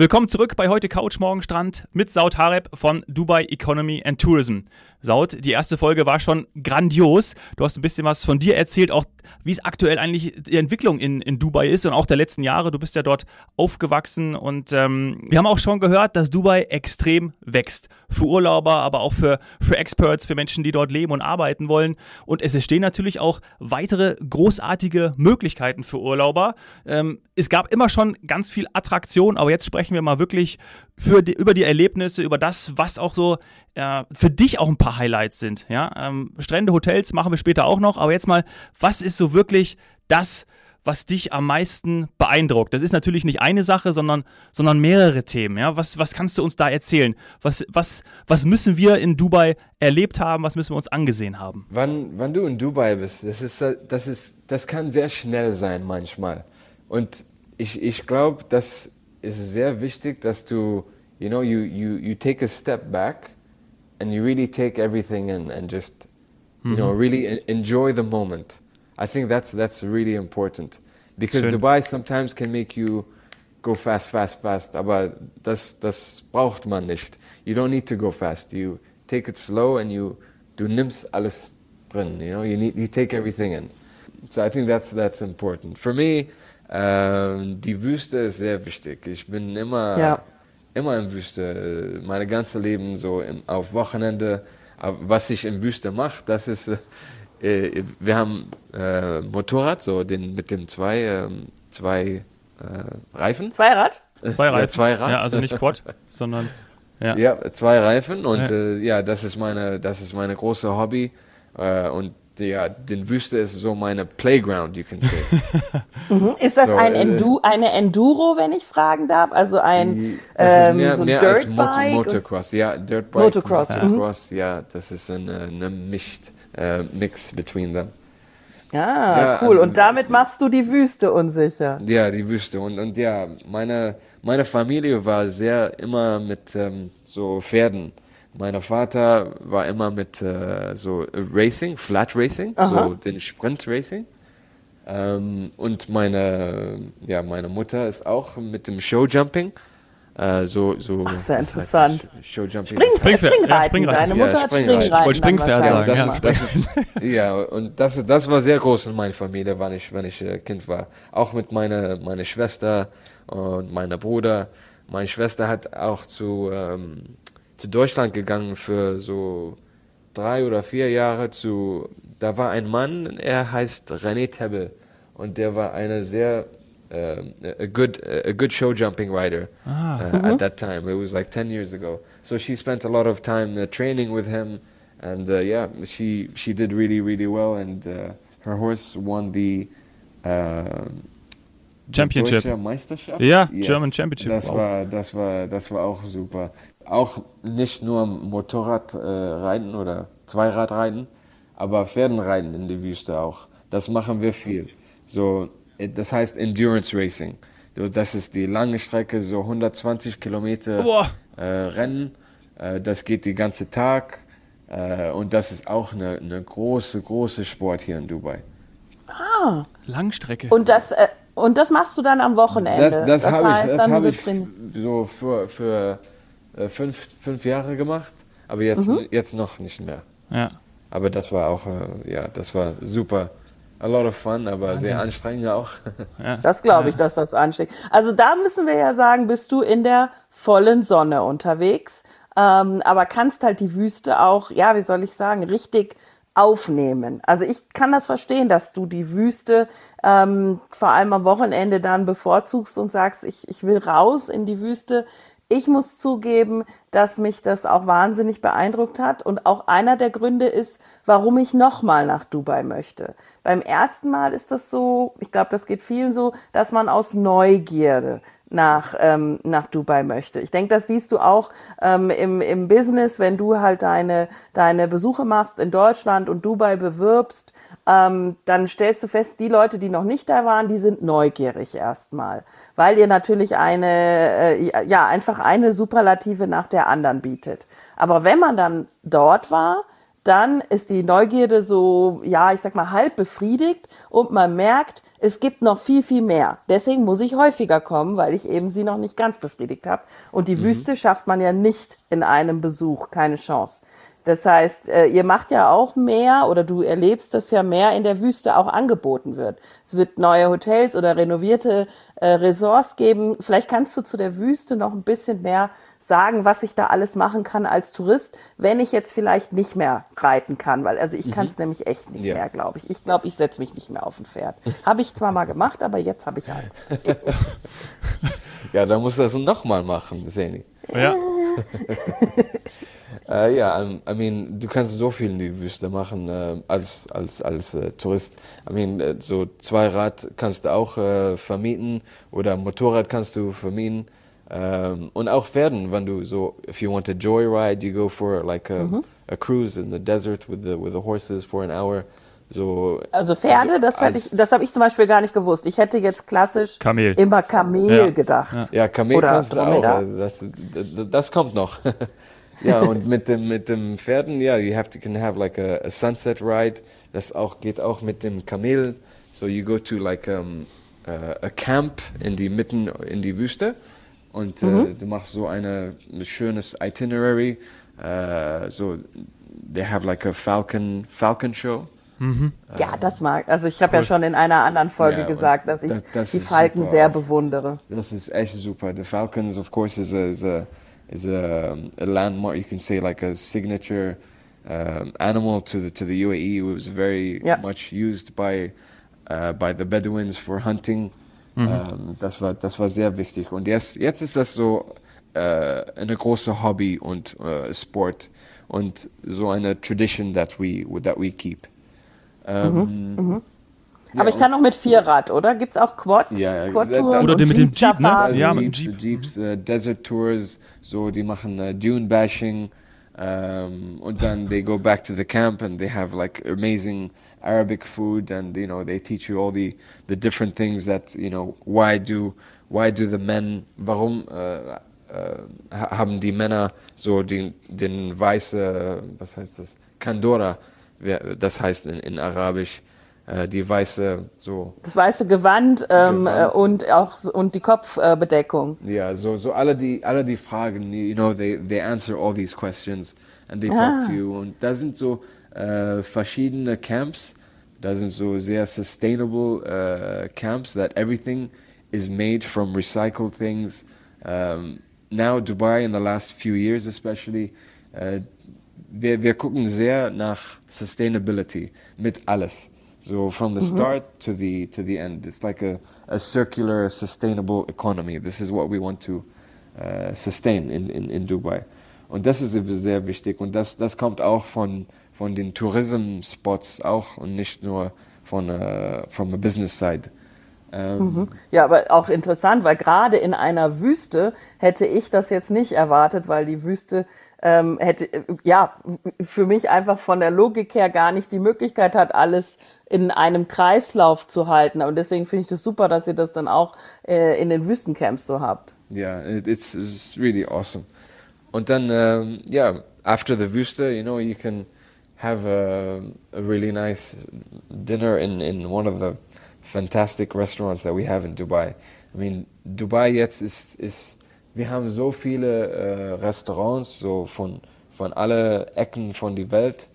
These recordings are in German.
Willkommen zurück bei heute Couch Morgen Strand mit Saud Hareb von Dubai Economy and Tourism. Saud, die erste Folge war schon grandios. Du hast ein bisschen was von dir erzählt, auch wie es aktuell eigentlich die Entwicklung in, in Dubai ist und auch der letzten Jahre. Du bist ja dort aufgewachsen und ähm, wir haben auch schon gehört, dass Dubai extrem wächst. Für Urlauber, aber auch für, für Experts, für Menschen, die dort leben und arbeiten wollen. Und es entstehen natürlich auch weitere großartige Möglichkeiten für Urlauber. Ähm, es gab immer schon ganz viel Attraktion, aber jetzt sprechen wir mal wirklich die, über die Erlebnisse, über das, was auch so äh, für dich auch ein paar Highlights sind. Ja? Ähm, Strände, Hotels machen wir später auch noch, aber jetzt mal, was ist so wirklich das, was dich am meisten beeindruckt? Das ist natürlich nicht eine Sache, sondern, sondern mehrere Themen. Ja? Was, was kannst du uns da erzählen? Was, was, was müssen wir in Dubai erlebt haben? Was müssen wir uns angesehen haben? Wann, wann du in Dubai bist, das, ist, das, ist, das kann sehr schnell sein manchmal. Und ich, ich glaube, das ist sehr wichtig, dass du, you know, you, you, you take a step back and you really take everything in and just, you know, mhm. really enjoy the moment. I think that's, that's really important. Because Schön. Dubai sometimes can make you go fast, fast, fast, aber das, das braucht man nicht. You don't need to go fast. You take it slow and you, du nimmst alles drin, you know, you, need, you take everything in. So I think that's, that's important. For me, ähm, die Wüste ist sehr wichtig. Ich bin immer, ja. immer in Wüste. Mein ganzes Leben so im, auf Wochenende. Was ich in Wüste mache, das ist, äh, wir haben äh, Motorrad, so den mit dem zwei, äh, zwei Reifen. Zweirad? Zwei Reifen. Ja, zwei Rad. Ja, also nicht Quad, sondern ja. ja. zwei Reifen und ja. Äh, ja, das ist meine, das ist meine große Hobby äh, und ja, den Wüste ist so meine Playground, you can say. mhm. Ist das so, ein äh, Endu eine Enduro, wenn ich fragen darf? Also ein ähm, mehr, so mehr als Mot Motocross, ja, Dirtbike, Motocross, Motocross mhm. ja, das ist ein eine Misch, äh, Mix between them. Ah, ja, cool. Und ähm, damit machst du die Wüste unsicher. Ja, die Wüste. Und, und ja, meine, meine Familie war sehr immer mit ähm, so Pferden mein Vater war immer mit äh, so Racing, Flat Racing, Aha. so den Sprint Racing. Ähm, und meine, ja, meine Mutter ist auch mit dem Showjumping. Äh, so, so, Ach, sehr interessant. Showjumping. Spring, Springreiten. Ja, Springreiten. Deine Mutter ja, hat Springreiten. Ich wollte Springpferd sagen. Das ja. Ist, das ist, ja, und das, das war sehr groß in meiner Familie, wenn ich, wenn ich äh, Kind war. Auch mit meiner meine Schwester und meiner Bruder. Meine Schwester hat auch zu ähm, zu Deutschland gegangen für so drei oder vier Jahre zu, da war ein Mann, er heißt René Tebbe und der war eine sehr uh, a good a good show jumping rider ah. uh, mm -hmm. at that time. It was like 10 years ago. So she spent a lot of time uh, training with him and uh, yeah, she she did really really well and uh, her horse won the Championship. Meisterschaft? Ja, yes. German Championship. Das wow. war, das war, das war auch super auch nicht nur Motorrad äh, reiten oder Zweirad reiten, aber Pferdenreiten in der Wüste auch. Das machen wir viel. So, äh, das heißt Endurance Racing. Das ist die lange Strecke, so 120 Kilometer äh, Rennen. Äh, das geht den ganzen Tag. Äh, und das ist auch eine, eine große, große Sport hier in Dubai. Ah. Langstrecke. Und das, äh, und das machst du dann am Wochenende? Das, das, das habe ich, das hab ich so für, für äh, fünf, fünf Jahre gemacht, aber jetzt, mhm. jetzt noch nicht mehr. Ja. Aber das war auch, äh, ja, das war super. A lot of fun, aber Wahnsinn. sehr anstrengend auch. Ja. Das glaube ich, dass das ansteht. Also da müssen wir ja sagen, bist du in der vollen Sonne unterwegs, ähm, aber kannst halt die Wüste auch, ja, wie soll ich sagen, richtig aufnehmen. Also ich kann das verstehen, dass du die Wüste ähm, vor allem am Wochenende dann bevorzugst und sagst, ich, ich will raus in die Wüste. Ich muss zugeben, dass mich das auch wahnsinnig beeindruckt hat und auch einer der Gründe ist, warum ich nochmal nach Dubai möchte. Beim ersten Mal ist das so, ich glaube, das geht vielen so, dass man aus Neugierde nach, ähm, nach Dubai möchte. Ich denke, das siehst du auch ähm, im, im Business, wenn du halt deine, deine Besuche machst in Deutschland und Dubai bewirbst, ähm, dann stellst du fest, die Leute, die noch nicht da waren, die sind neugierig erstmal weil ihr natürlich eine, äh, ja, einfach eine Superlative nach der anderen bietet. Aber wenn man dann dort war, dann ist die Neugierde so, ja, ich sag mal, halb befriedigt und man merkt, es gibt noch viel, viel mehr. Deswegen muss ich häufiger kommen, weil ich eben sie noch nicht ganz befriedigt habe. Und die mhm. Wüste schafft man ja nicht in einem Besuch, keine Chance. Das heißt, äh, ihr macht ja auch mehr oder du erlebst, dass ja mehr in der Wüste auch angeboten wird. Es wird neue Hotels oder renovierte äh, Resorts geben. Vielleicht kannst du zu der Wüste noch ein bisschen mehr sagen, was ich da alles machen kann als Tourist, wenn ich jetzt vielleicht nicht mehr reiten kann, weil also ich mhm. kann es nämlich echt nicht ja. mehr, glaube ich. Ich glaube, ich setze mich nicht mehr auf ein Pferd. Habe ich zwar mal gemacht, aber jetzt habe ich Angst. ja, dann musst du das nochmal machen, Seni. Ja. äh, ja, I, I mean, du kannst so viel in die Wüste machen äh, als, als, als äh, Tourist. I mean, äh, so zwei Rad kannst du auch äh, vermieten oder Motorrad kannst du vermieten. Um, ähm, und auch Pferden, wenn du so, if you want a joyride, you go for like a, mhm. a cruise in the desert with the, with the horses for an hour. So, also Pferde, also das, ich, das habe ich zum Beispiel gar nicht gewusst. Ich hätte jetzt klassisch Kamel. immer Kamel ja. gedacht. Ja, Kamel Oder kannst du auch. Also das, das, das kommt noch. ja, und mit dem, mit dem Pferden, ja, you have to can have like a, a sunset ride. Das auch, geht auch mit dem Kamel. So you go to like um, uh, a camp in die mitten in die Wüste und äh, mhm. äh, du machst so eine, ein schönes Itinerary. Äh, so, they have like a Falcon, Falcon Show. Mhm. Ja, das mag. Also ich habe cool. ja schon in einer anderen Folge ja, gesagt, dass ich das, das die Falken super. sehr bewundere. Das ist echt super. The Falcons, of course, is a, is a, is a, a landmark. You can say like a signature um, animal to the to the UAE. It was very ja. much used by uh, by the Bedouins for hunting. Mhm. Ähm, das, war, das war sehr wichtig. Und jetzt, jetzt ist das so äh, eine große Hobby und äh, Sport und so eine Tradition that we, that we keep. Ähm, mhm. Mhm. Ja, Aber ich kann auch mit Vierrad, oder? Gibt es auch Quad? Ja, Quad oder mit dem Jeep, ne? Also ja, Jeeps, mit dem Jeep. Jeeps uh, Desert Tours, so, die machen uh, Dune Bashing um, und dann they go back to the camp and they have like amazing Arabic food, and you know they teach you all the the different things that you know why do why do the men warum äh, äh, haben die Männer so den den weiße was heißt das Kandora das heißt in, in Arabisch äh, die weiße so das weiße Gewand, ähm, Gewand. und auch und die Kopfbedeckung ja so so alle die alle die Fragen you know they they answer all these questions and they ah. talk to you und da sind so äh, verschiedene Camps. Da sind so sehr sustainable uh, camps that everything is made from recycled things. Um, now Dubai in the last few years especially, uh, wir, wir gucken sehr nach Sustainability mit alles. So from the mhm. start to the to the end, it's like a, a circular, sustainable economy. This is what we want to uh, sustain in, in, in Dubai. Und das ist sehr wichtig. Und das, das kommt auch von von den Tourism-Spots auch und nicht nur von uh, from a business side. Ähm, mhm. Ja, aber auch interessant, weil gerade in einer Wüste hätte ich das jetzt nicht erwartet, weil die Wüste ähm, hätte ja für mich einfach von der Logik her gar nicht die Möglichkeit hat, alles in einem Kreislauf zu halten. Und deswegen finde ich das super, dass ihr das dann auch äh, in den Wüstencamps so habt. Ja, yeah, it's, it's really awesome. Und dann, ja, um, yeah, after the Wüste, you know, you can have a, a really nice dinner in, in one of the fantastic restaurants that we have in Dubai. I mean, Dubai jetzt ist, ist wir haben so viele äh, Restaurants, so von, von alle Ecken von der Welt.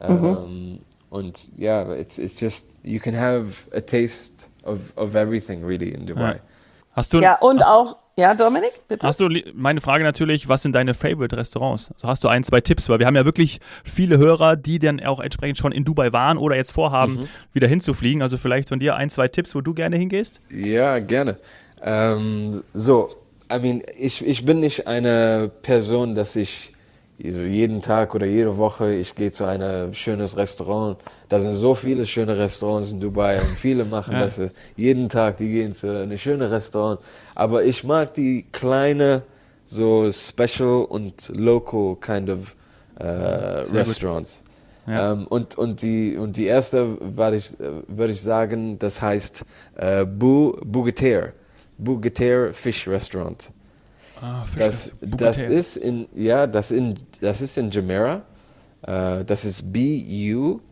Mhm. Um, und ja, yeah, it's, it's just, you can have a taste of, of everything really in Dubai. Ja. Hast du, ja, und hast, auch ja, Dominik, bitte. Hast du meine Frage natürlich, was sind deine Favorite Restaurants? Also hast du ein, zwei Tipps, weil wir haben ja wirklich viele Hörer, die dann auch entsprechend schon in Dubai waren oder jetzt vorhaben, mhm. wieder hinzufliegen. Also vielleicht von dir ein, zwei Tipps, wo du gerne hingehst? Ja, gerne. Ähm, so, I mean, ich, ich bin nicht eine Person, dass ich jeden Tag oder jede Woche, ich gehe zu einem schönes Restaurant. Da sind so viele schöne Restaurants in Dubai und viele machen ja. das jeden Tag. Die gehen zu einem schönen Restaurant. Aber ich mag die kleine, so special und local kind of äh, Restaurants. Ja. Ähm, und, und, die, und die erste würde ich, würd ich sagen, das heißt äh, Bu, Bugeter. Bugeter Fish Restaurant. Ah, das, das ist in ja, das in das ist in Jumeirah. Äh, das ist B-U-Q-T-A-I-R.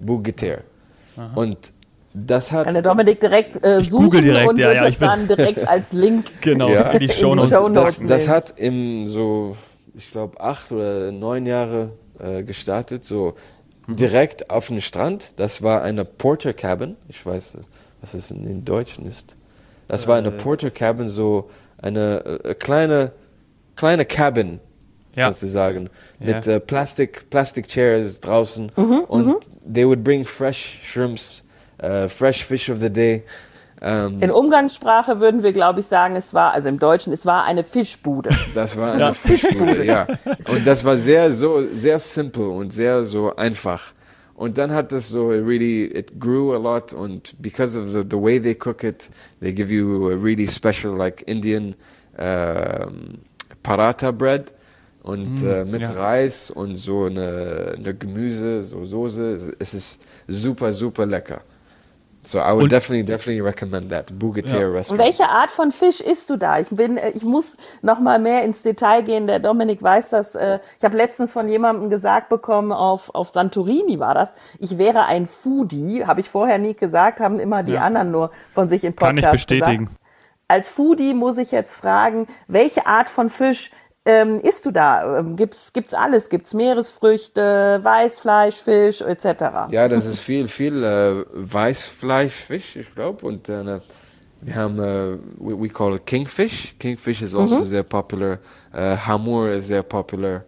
Bugeter. Und das hat. Kann der Dominik direkt äh, suchen direkt, und ja, ja, das ich bin- dann direkt als Link. Genau, Ja. in die Show Notes. Das, das hat im so, ich glaube, acht oder neun Jahre äh, gestartet, so direkt auf dem Strand. Das war eine Porter Cabin. Ich weiß, was es in, in Deutschen ist. Das war eine Porter Cabin, so eine äh, kleine, kleine Cabin, Ja. sozusagen, Ja. mit äh, Plastic, Plastic Chairs draußen. und they would bring fresh shrimps, äh, fresh fish of the day. Ähm, In Umgangssprache würden wir, glaube ich, sagen, es war, also im Deutschen, es war eine Fischbude. Das war eine Ja. Fischbude, ja. Und das war sehr so sehr simple und sehr so einfach. Und dann hat das so really it grew a lot und because of the, the way they cook it, they give you a really special like Indian um, paratha bread und äh, mit ja. Reis und so eine, eine Gemüse, so Soße. Es ist super super lecker. So I would Und- definitely definitely recommend that Bugeter Ja. Und restaurant. welche Art von Fisch isst du da? Ich bin, ich muss noch mal mehr ins Detail gehen. Der Dominik weiß das. äh, Ich habe letztens von jemandem gesagt bekommen, auf, auf Santorini war das, ich wäre ein Foodie. Habe ich vorher nie gesagt, haben immer die Ja. anderen nur von sich in Kann Podcasts ich bestätigen. Gesagt. Als Foodie muss ich jetzt fragen, welche Art von Fisch ähm, isst du da? Ähm, gibt's, gibt's alles? Gibt's Meeresfrüchte, Weißfleisch, Fisch etc.? Ja, das ist viel, viel äh, Weißfleischfisch, ich glaube. Und äh, wir haben, äh, we, we call it Kingfish. Kingfish is also sehr popular. Äh, Hamur is sehr popular.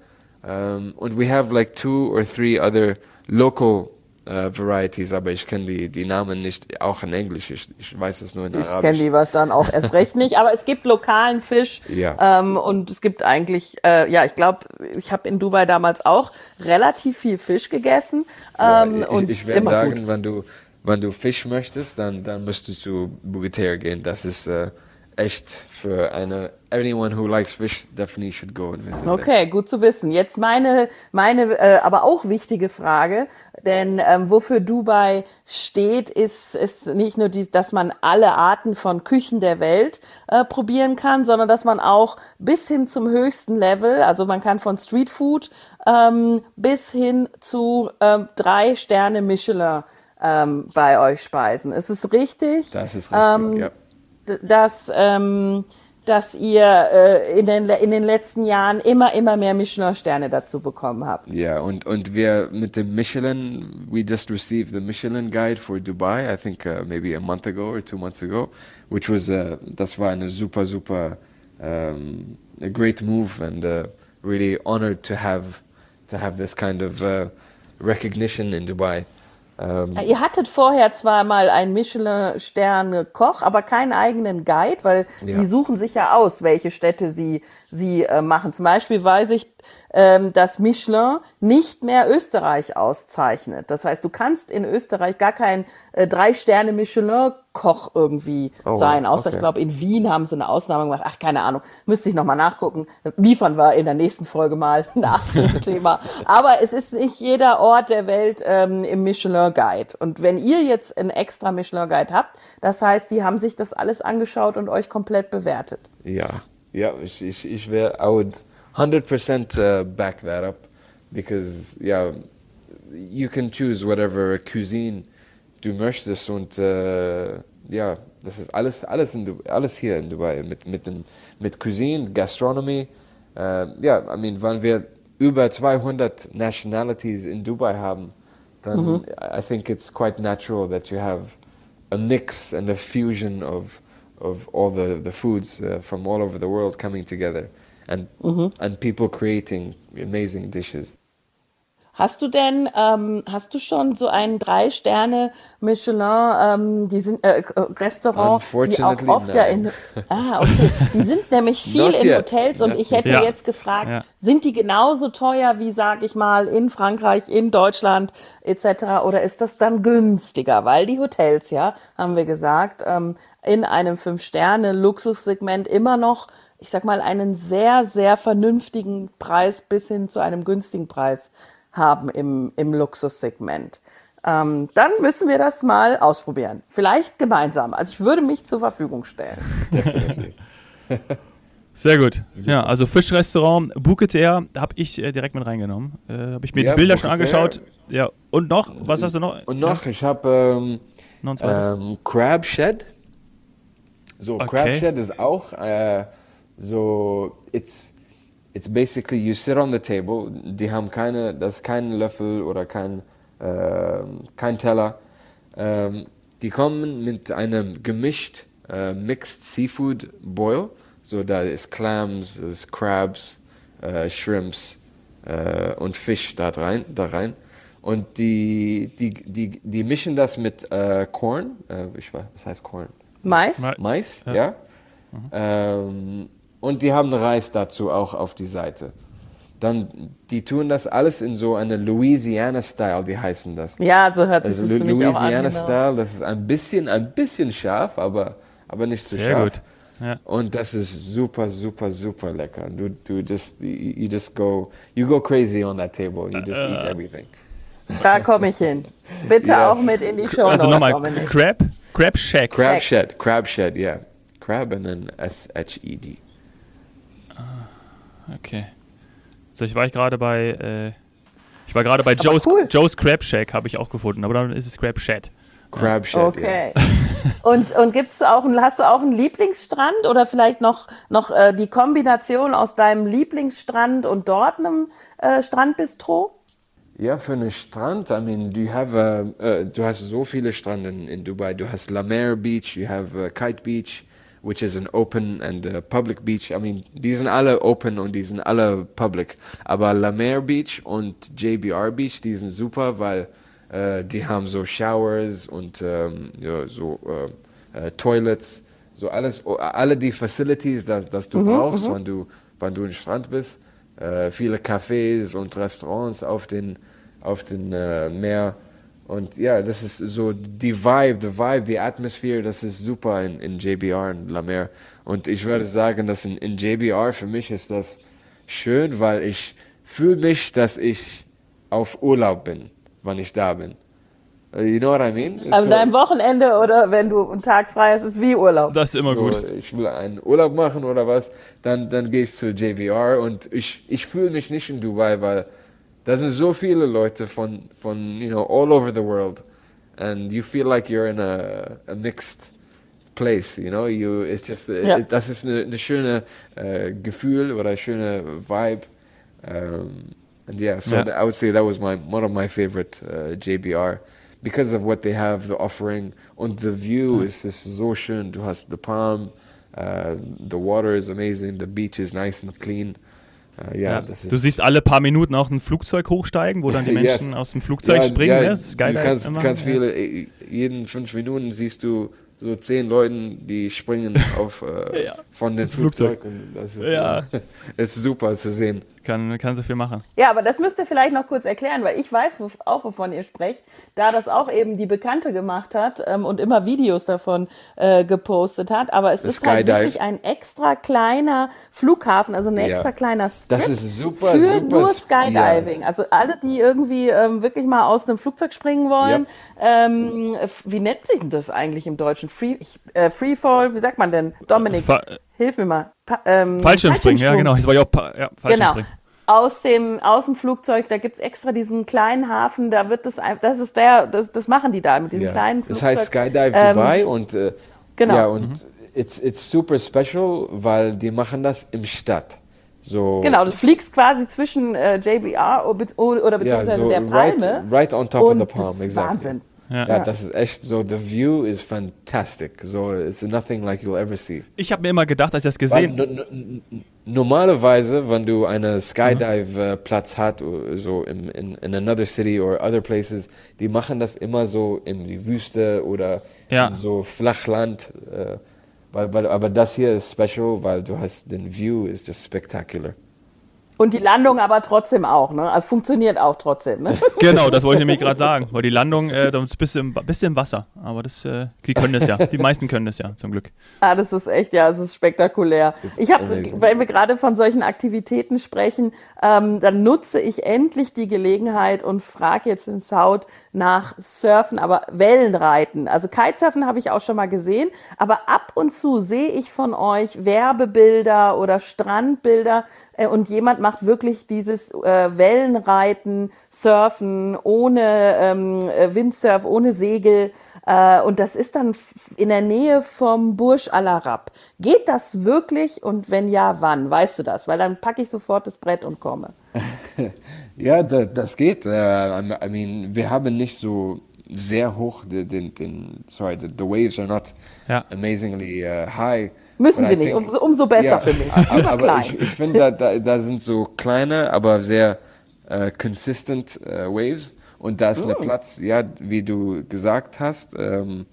Um, und we have like two or three other local äh, varieties, aber ich kenne die, die Namen nicht, auch in Englisch. Ich, ich weiß es nur in Ich kenne Arabisch. die was dann auch erst recht nicht, aber es gibt lokalen Fisch Ja. ähm, und es gibt eigentlich, äh, ja, ich glaube, ich habe in Dubai damals auch relativ viel Fisch gegessen ähm, Ja, und ich ich werde sagen, gut. wenn du, wenn du Fisch möchtest, dann, dann musst du zu Bugeter gehen. Das ist äh, echt für eine, anyone who likes fish definitely should go and visit. Okay, gut zu wissen. Jetzt meine, meine, äh, aber auch wichtige Frage, denn ähm, wofür Dubai steht, ist, ist nicht nur die, dass man alle Arten von Küchen der Welt äh, probieren kann, sondern dass man auch bis hin zum höchsten Level, also man kann von Street Food ähm, bis hin zu ähm, drei Sterne Michelin ähm, bei euch speisen. Ist es richtig? Das ist richtig, Ähm, ja. Dass, ähm, dass ihr äh, in, den, in den letzten Jahren immer, immer mehr Michelin-Sterne dazu bekommen habt. Ja, und, und wir mit dem Michelin, we just received the Michelin Guide for Dubai, I think uh, maybe a month ago or two months ago, which was, uh, das war eine super, super, um, a great move and uh, really honored to have, to have this kind of uh, recognition in Dubai. Um, Ihr hattet vorher zwar mal einen Michelin-Sterne-Koch, aber keinen eigenen Guide, weil Ja. die suchen sich ja aus, welche Städte sie, sie äh, machen. Zum Beispiel weiß ich, ähm, dass Michelin nicht mehr Österreich auszeichnet. Das heißt, du kannst in Österreich gar kein äh, Drei-Sterne-Michelin-Koch irgendwie Oh, sein. Außer okay. ich glaube, in Wien haben sie eine Ausnahme gemacht. Ach, keine Ahnung. Müsste ich nochmal nachgucken. Liefern wir in der nächsten Folge mal nach dem Thema. Aber es ist nicht jeder Ort der Welt ähm, im Michelin-Guide. Und wenn ihr jetzt einen extra Michelin-Guide habt, das heißt, die haben sich das alles angeschaut und euch komplett bewertet. Ja, ja, ich, ich, ich wäre, I would 100% uh, back that up because, ja, you can choose whatever cuisine du möchtest und, uh, äh, ja, das ist alles, alles, in Dubai, alles hier in Dubai mit, mit, dem, mit Cuisine, Gastronomy. Uh, äh, ja, I mean, wenn wir über 200 Nationalities in Dubai haben, dann mhm. I think it's quite natural that you have a mix and a fusion of of all the the foods uh, from all over the world coming together and and people creating amazing dishes. Hast du denn, ähm, hast du schon so ein Drei-Sterne-Michelin, ähm, die sind, äh, Restaurant, die auch Unfortunately, oft ja in, nein. ah, okay, die sind nämlich viel in yet. Hotels und Not ich hätte yet. Ja. jetzt gefragt, Ja. sind die genauso teuer wie, sag ich mal, in Frankreich, in Deutschland etc. oder ist das dann günstiger? Weil die Hotels, ja, haben wir gesagt, ähm, in einem Fünf-Sterne-Luxussegment immer noch, ich sag mal, einen sehr, sehr vernünftigen Preis bis hin zu einem günstigen Preis haben im, im Luxussegment. Ähm, dann müssen wir das mal ausprobieren. Vielleicht gemeinsam. Also ich würde mich zur Verfügung stellen. Definitely. Sehr gut. Super. Ja, also Fischrestaurant, Bukit Air, habe ich äh, direkt mit reingenommen. Äh, habe ich mir ja, die Bilder Bukit schon angeschaut. Air. Ja, und noch, was hast du noch? Und noch, ja. ich habe ähm, ähm, Crab Shed. So, okay. Crab Shed ist auch äh, so, it's, it's basically, you sit on the table, die haben keine, das ist kein Löffel oder kein, äh, kein Teller. Ähm, die kommen mit einem gemischt äh, Mixed Seafood Boil. So, da ist Clams, ist Crabs, äh, Shrimps und Fisch da rein, da rein. Und die, die, die, die mischen das mit Corn. Äh, ich weiß, was heißt Corn? Mais. Mais, ja. ja. Mhm. Ähm, und die haben Reis dazu auch auf die Seite. Dann, die tun das alles in so eine Louisiana-Style, die heißen das. Ja, so hört sich also das Louisiana-Style, genau. das ist ein bisschen, ein bisschen scharf, aber, aber nicht so Sehr scharf. Gut. Ja. Und das ist super, super, super lecker. Du, du just, you just go, you go crazy on that table. You just uh, eat everything. Da komme ich hin. Bitte yes. auch mit in die Show. Also nochmal, Crab, Crab Shack. Crab Shed, Crab Shed, yeah. Crab and then S-H-E-D. Ah, okay. So, ich war gerade bei, äh, ich war gerade bei Joe's, cool. Joe's Crab Shack, habe ich auch gefunden, aber dann ist es Crab Shed. Crab Shed, Okay. Yeah. und und gibt's auch, hast du auch einen Lieblingsstrand oder vielleicht noch, noch äh, die Kombination aus deinem Lieblingsstrand und dort einem äh, Strandbistro? Ja, für einen Strand, I mean, du, have, uh, uh, du hast so viele Strände in, Dubai. Du hast La Mer Beach, you have uh, Kite Beach, which is an open and uh, public beach. I mean, die sind alle open und die sind alle public. Aber La Mer Beach und JBR Beach, die sind super, weil uh, die haben so Showers und um, ja, so uh, Toilets, so alles, alle die Facilities, das, das du mhm, brauchst, mhm. wenn du, wenn du im Strand bist äh, viele Cafés und Restaurants auf den, auf den äh, Meer. Und ja, das ist so die Vibe, the Vibe, die Atmosphäre, das ist super in, in JBR und La Mer. Und ich würde sagen, dass in, in JBR für mich ist das schön, weil ich fühle mich, dass ich auf Urlaub bin, wenn ich da bin. You know what I mean? Also so, dein Wochenende oder wenn du einen Tag frei hast, ist wie Urlaub. Das ist immer gut. ich will einen Urlaub machen oder was, dann, dann gehe ich zu JBR und ich, ich fühle mich nicht in Dubai, weil da sind so viele Leute von, von, you know, all over the world. And you feel like you're in a, a mixed place, you know? You, it's just, ja. it, das ist eine, eine schöne uh, Gefühl oder eine schöne Vibe. Um, and yeah, so ja. I would say that was my, one of my favorite uh, JBR because of what they have, the offering. Und the view mhm. ist, ist so schön. Du hast the palm, uh, the water is amazing, the beach is nice and clean. Uh, ja, ja. du siehst alle paar Minuten auch ein Flugzeug hochsteigen, wo dann die Menschen yes. aus dem Flugzeug ja, springen. Ja, das ist geil. Du kannst, kannst viele, jeden fünf Minuten siehst du so zehn Leuten, die springen auf, äh, ja. von den Flugzeugen. Das ist, ja. äh, ist super zu sehen kann, kann so viel machen. Ja, aber das müsst ihr vielleicht noch kurz erklären, weil ich weiß auch, wovon ihr sprecht, da das auch eben die Bekannte gemacht hat ähm, und immer Videos davon äh, gepostet hat. Aber es ist halt wirklich ein extra kleiner Flughafen, also ein ja. extra kleiner Strip Das ist super, für super. nur Skydiving. Ja. Also alle, die irgendwie ähm, wirklich mal aus einem Flugzeug springen wollen. Ja. Ähm, wie nennt sich denn das eigentlich im Deutschen? Free, äh, Freefall, wie sagt man denn? Dominik. Fa Hilf mir mal. Pa ähm, Fallschirmspringen, ja genau. Das war ja auch pa ja, Fallschirmspringen. Genau. Aus dem, aus dem Flugzeug, da gibt's extra diesen kleinen Hafen, da wird das, das ist der, das, das machen die da mit diesem ja. kleinen Flugzeug. Das heißt Skydive ähm, Dubai und, äh, genau. ja, und mhm. it's, it's super special, weil die machen das im Stadt. So, genau, du fliegst quasi zwischen äh, JBR oder beziehungsweise ja, so der Palme. Right, right on top of the palm, exactly. Wahnsinn. Ja. ja, das ist echt so, the view is fantastic. So, it's nothing like you'll ever see. Ich habe mir immer gedacht, als ich das gesehen habe. Normalerweise, wenn du einen Skydive-Platz hast, so in, in, in another city or other places, die machen das immer so in die Wüste oder ja. in so Flachland. Äh, weil, weil, aber das hier ist special, weil du hast den View ist just spectacular. Und die Landung aber trotzdem auch, ne? Also funktioniert auch trotzdem, ne? Genau, das wollte ich nämlich gerade sagen. Weil die Landung, äh, da ist ein bisschen, bisschen Wasser. Aber das, äh, die können das ja. Die meisten können das ja, zum Glück. Ah, das ist echt, ja, es ist spektakulär. Ich habe, wenn wir gerade von solchen Aktivitäten sprechen, ähm, dann nutze ich endlich die Gelegenheit und frage jetzt in Saud nach Surfen, aber Wellenreiten. Also Kitesurfen habe ich auch schon mal gesehen, aber ab und zu sehe ich von euch Werbebilder oder Strandbilder, und jemand macht wirklich dieses äh, Wellenreiten, Surfen ohne ähm, äh, Windsurf, ohne Segel. Äh, und das ist dann in der Nähe vom Burj Al Arab. Geht das wirklich und wenn ja, wann? Weißt du das? Weil dann packe ich sofort das Brett und komme. ja, da, das geht. Uh, I mean, wir haben nicht so sehr hoch den, den, den sorry, the, the waves are not ja. amazingly uh, high. Müssen sie nicht, um, umso besser ja, für mich. Lieber aber klein. ich, ich finde, da, da, da, sind so kleine, aber sehr äh, consistent äh, Waves. Und da ist mm. ein Platz, ja, wie du gesagt hast, ähm,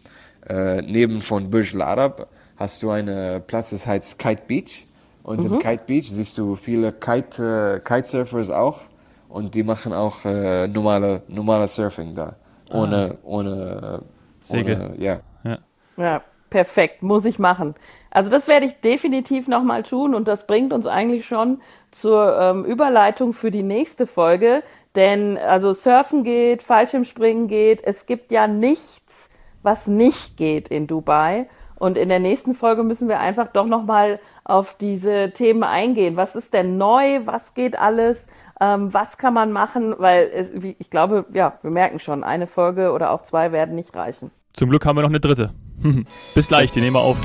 äh, neben von Burj Al Arab hast du einen Platz, das heißt Kite Beach. Und mhm. in Kite Beach siehst du viele Kite, äh, Kitesurfers auch. Und die machen auch äh, normale, normale Surfing da. Ohne, ah. ohne, Segel. Ohne, ja. ja. Ja, perfekt, muss ich machen. Also das werde ich definitiv nochmal tun und das bringt uns eigentlich schon zur ähm, Überleitung für die nächste Folge. Denn also Surfen geht, Fallschirmspringen geht, es gibt ja nichts, was nicht geht in Dubai. Und in der nächsten Folge müssen wir einfach doch nochmal auf diese Themen eingehen. Was ist denn neu? Was geht alles? Ähm, was kann man machen? Weil es, wie, ich glaube, ja, wir merken schon, eine Folge oder auch zwei werden nicht reichen. Zum Glück haben wir noch eine dritte. Bis gleich, die nehmen wir auf.